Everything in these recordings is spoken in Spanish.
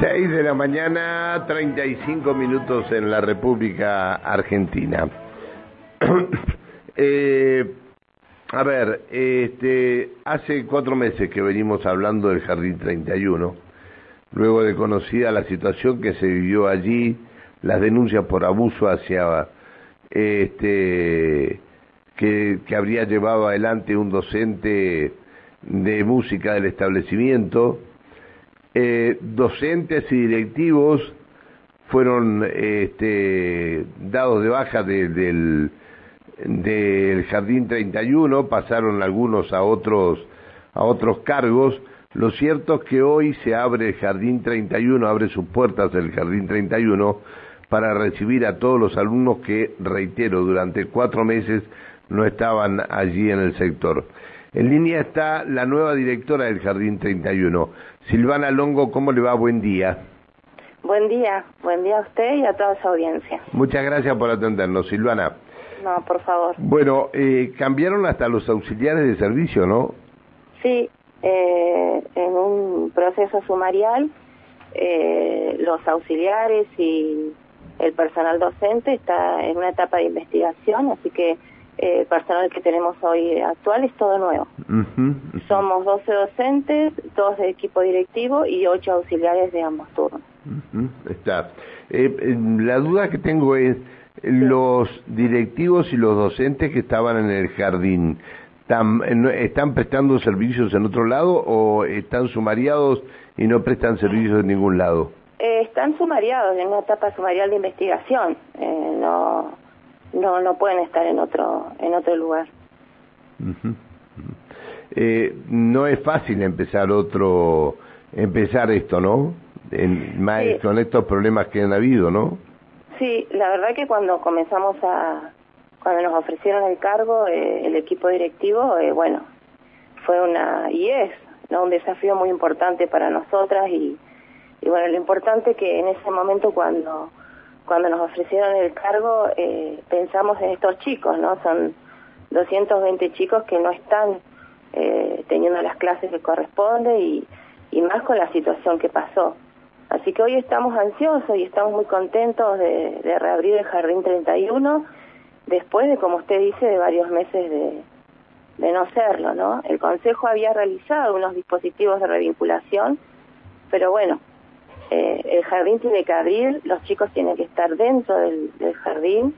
6 de la mañana, 35 minutos en la República Argentina. eh, a ver, este, hace cuatro meses que venimos hablando del Jardín 31, luego de conocida la situación que se vivió allí, las denuncias por abuso hacia este que, que habría llevado adelante un docente de música del establecimiento, eh, docentes y directivos fueron este, dados de baja del, del Jardín 31, pasaron algunos a otros, a otros cargos. Lo cierto es que hoy se abre el Jardín 31, abre sus puertas el Jardín 31 para recibir a todos los alumnos que, reitero, durante cuatro meses no estaban allí en el sector. En línea está la nueva directora del Jardín 31, Silvana Longo. ¿Cómo le va? Buen día. Buen día, buen día a usted y a toda su audiencia. Muchas gracias por atendernos, Silvana. No, por favor. Bueno, eh, cambiaron hasta los auxiliares de servicio, ¿no? Sí, eh, en un proceso sumarial, eh, los auxiliares y el personal docente está en una etapa de investigación, así que el personal que tenemos hoy actual es todo nuevo. Somos 12 docentes, dos de equipo directivo y ocho auxiliares de ambos turnos. Está. Eh, la duda que tengo es, los directivos y los docentes que estaban en el jardín, ¿están prestando servicios en otro lado o están sumariados y no prestan servicios en ningún lado? Eh, están sumariados en una etapa sumarial de investigación. Eh, no no no pueden estar en otro en otro lugar. Eh, no es fácil empezar otro empezar esto, ¿no? En, más con estos problemas que han habido, ¿no? Sí, la verdad que cuando comenzamos a cuando nos ofrecieron el cargo eh, el equipo directivo, eh, bueno, fue una y es ¿no? un desafío muy importante para nosotras y, y bueno, lo importante que en ese momento cuando cuando nos ofrecieron el cargo eh, pensamos en estos chicos, ¿no? Son 220 chicos que no están eh, teniendo las clases que corresponde y, más con la situación que pasó. Así que hoy estamos ansiosos y estamos muy contentos de, de reabrir el Jardín 31 después de, como usted dice, de varios meses de, de no serlo, ¿no? El Consejo había realizado unos dispositivos de revinculación, pero bueno, eh, el jardín tiene que abrir, los chicos tienen que estar dentro del, jardín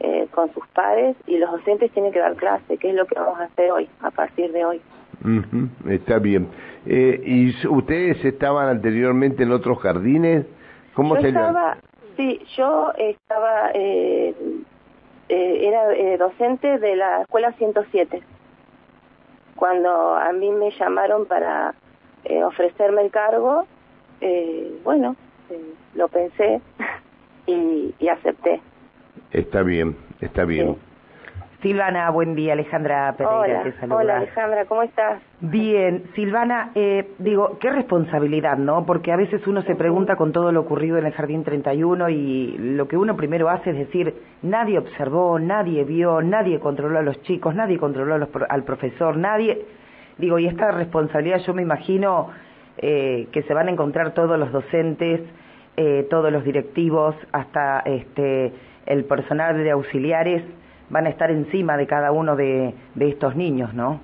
eh, con sus padres y los docentes tienen que dar clase, que es lo que vamos a hacer hoy, a partir de hoy. está bien. Eh, ¿Y ustedes estaban anteriormente en otros jardines? ¿Cómo yo estaba, sí, yo estaba, era docente de la escuela 107. Cuando a mí me llamaron para ofrecerme el cargo, eh, bueno, eh, lo pensé y, y, acepté. Está bien, está bien. Silvana, buen día, Alejandra Pereira hola, te Hola Alejandra, ¿cómo estás? Bien, Silvana, eh, digo, qué responsabilidad, ¿no? Porque a veces uno se pregunta con todo lo ocurrido en el Jardín 31 y lo que uno primero hace es decir, nadie observó, nadie vio, nadie controló a los chicos, nadie controló al profesor, nadie... Digo, y esta responsabilidad yo me imagino eh, que se van a encontrar todos los docentes, eh, todos los directivos, hasta este, el personal de auxiliares, van a estar encima de cada uno de, estos niños, ¿no?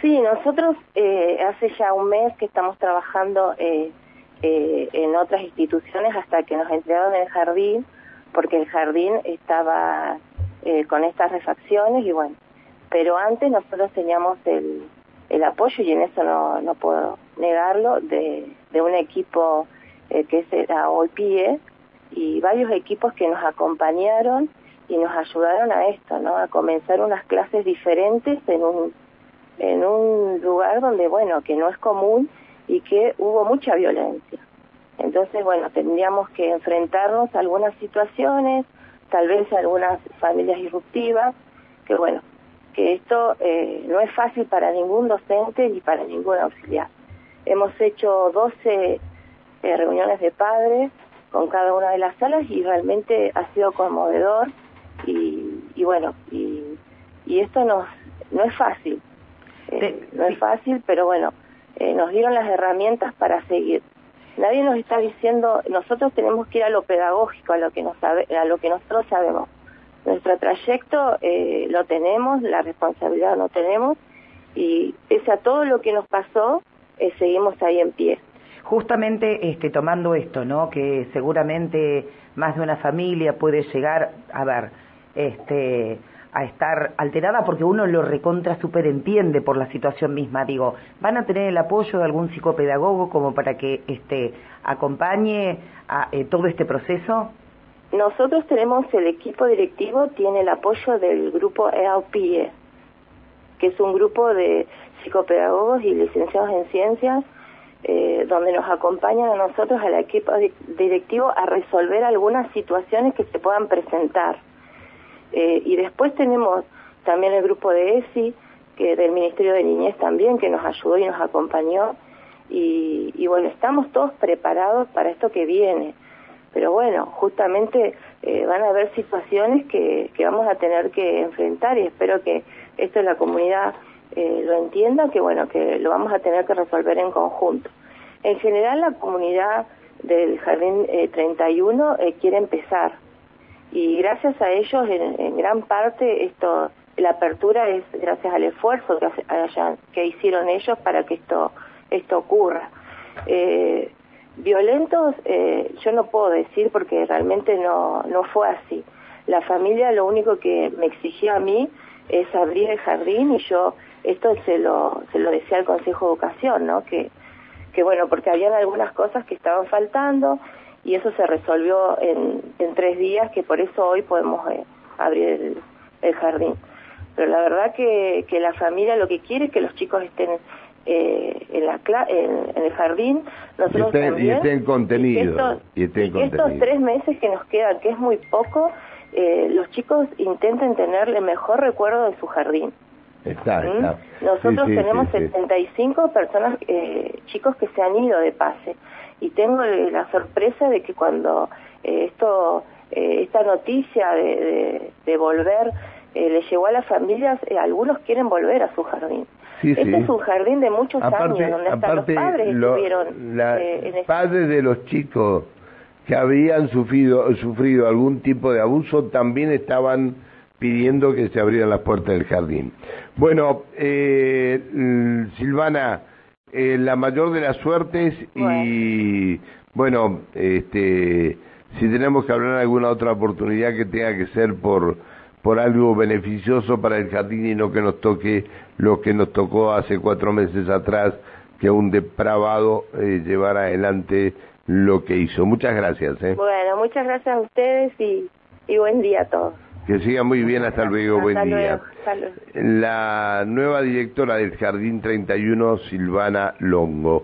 Sí, nosotros eh, hace ya un mes que estamos trabajando en otras instituciones hasta que nos entregaron el jardín, porque el jardín estaba con estas refacciones y bueno, pero antes nosotros teníamos el, apoyo, y en eso no puedo negarlo, de, un equipo eh, que era hoy y varios equipos que nos acompañaron y nos ayudaron a esto, ¿no? A comenzar unas clases diferentes en un, en un lugar donde, bueno, que no es común y que hubo mucha violencia. Entonces, bueno, tendríamos que enfrentarnos a algunas situaciones, tal vez a algunas familias irruptivas, que bueno, que esto eh, no es fácil para ningún docente ni para ningún auxiliar. Hemos hecho 12 eh, reuniones de padres con cada una de las salas y realmente ha sido conmovedor y, bueno, y, esto no, no es fácil, eh, no es fácil, pero bueno, nos dieron las herramientas para seguir. Nadie nos está diciendo, nosotros tenemos que ir a lo pedagógico, a lo que, nos sabe, a lo que nosotros sabemos. Nuestro trayecto eh, lo tenemos, la responsabilidad no tenemos, y pese a todo lo que nos pasó, eh, seguimos ahí en pie. Justamente este, tomando esto, ¿no? Que seguramente más de una familia puede llegar, a ver, este, a estar alterada porque uno lo recontra super entiende por la situación misma. Digo, ¿van a tener el apoyo de algún psicopedagogo como para que este, acompañe a eh, todo este proceso? Nosotros tenemos el equipo directivo, tiene el apoyo del grupo EAUPIE, que es un grupo de psicopedagogos y licenciados en ciencias, eh, donde nos acompañan a nosotros, al equipo directivo, a resolver algunas situaciones que se puedan presentar. Eh, y después tenemos también el grupo de ESI, que del Ministerio de Niñez también, que nos ayudó y nos acompañó. Y, bueno, estamos todos preparados para esto que viene. Pero bueno, justamente eh, van a haber situaciones que, que vamos a tener que enfrentar y espero que esto la comunidad eh, lo entienda, que bueno, que lo vamos a tener que resolver en conjunto. En general la comunidad del Jardín 31 eh, eh, quiere empezar y gracias a ellos en, gran parte esto la apertura es gracias al esfuerzo que, que hicieron ellos para que esto esto ocurra. violentos yo no puedo decir porque realmente no, no fue así. La familia lo único que me exigió a mí es abrir el jardín y yo esto se lo, se lo decía al Consejo de Educación, ¿no? Que, que bueno, porque habían algunas cosas que estaban faltando y eso se resolvió en, en tres días, que por eso hoy podemos eh, abrir el, jardín. Pero la verdad que, que la familia lo que quiere es que los chicos estén eh, en, la en, en, el jardín, nosotros y estén, también, y estén contenidos. Y, estos tres meses que nos quedan, que es muy poco, eh, los chicos intenten tenerle mejor recuerdo de su jardín. Está, ¿Mm? Nosotros tenemos 75 personas, eh, chicos que se han ido de pase y tengo la sorpresa de que cuando eh, esto, eh, esta noticia de, de, volver le llegó a las familias, algunos quieren volver a su jardín. este es un jardín de muchos años donde hasta los padres estuvieron. La, padres de los chicos que habían sufrido, sufrido algún tipo de abuso también estaban pidiendo que se abrieran las puertas del jardín. Bueno, eh, Silvana, eh, la mayor de las suertes y bueno, este, si tenemos que hablar alguna otra oportunidad que tenga que ser por por algo beneficioso para el jardín y no que nos toque lo que nos tocó hace cuatro meses atrás, que un depravado eh, llevara adelante lo que hizo. Muchas gracias. ¿eh? Bueno, muchas gracias a ustedes y, y buen día a todos. Que siga muy bien, hasta luego, buen día. La nueva directora del Jardín 31, Silvana Longo.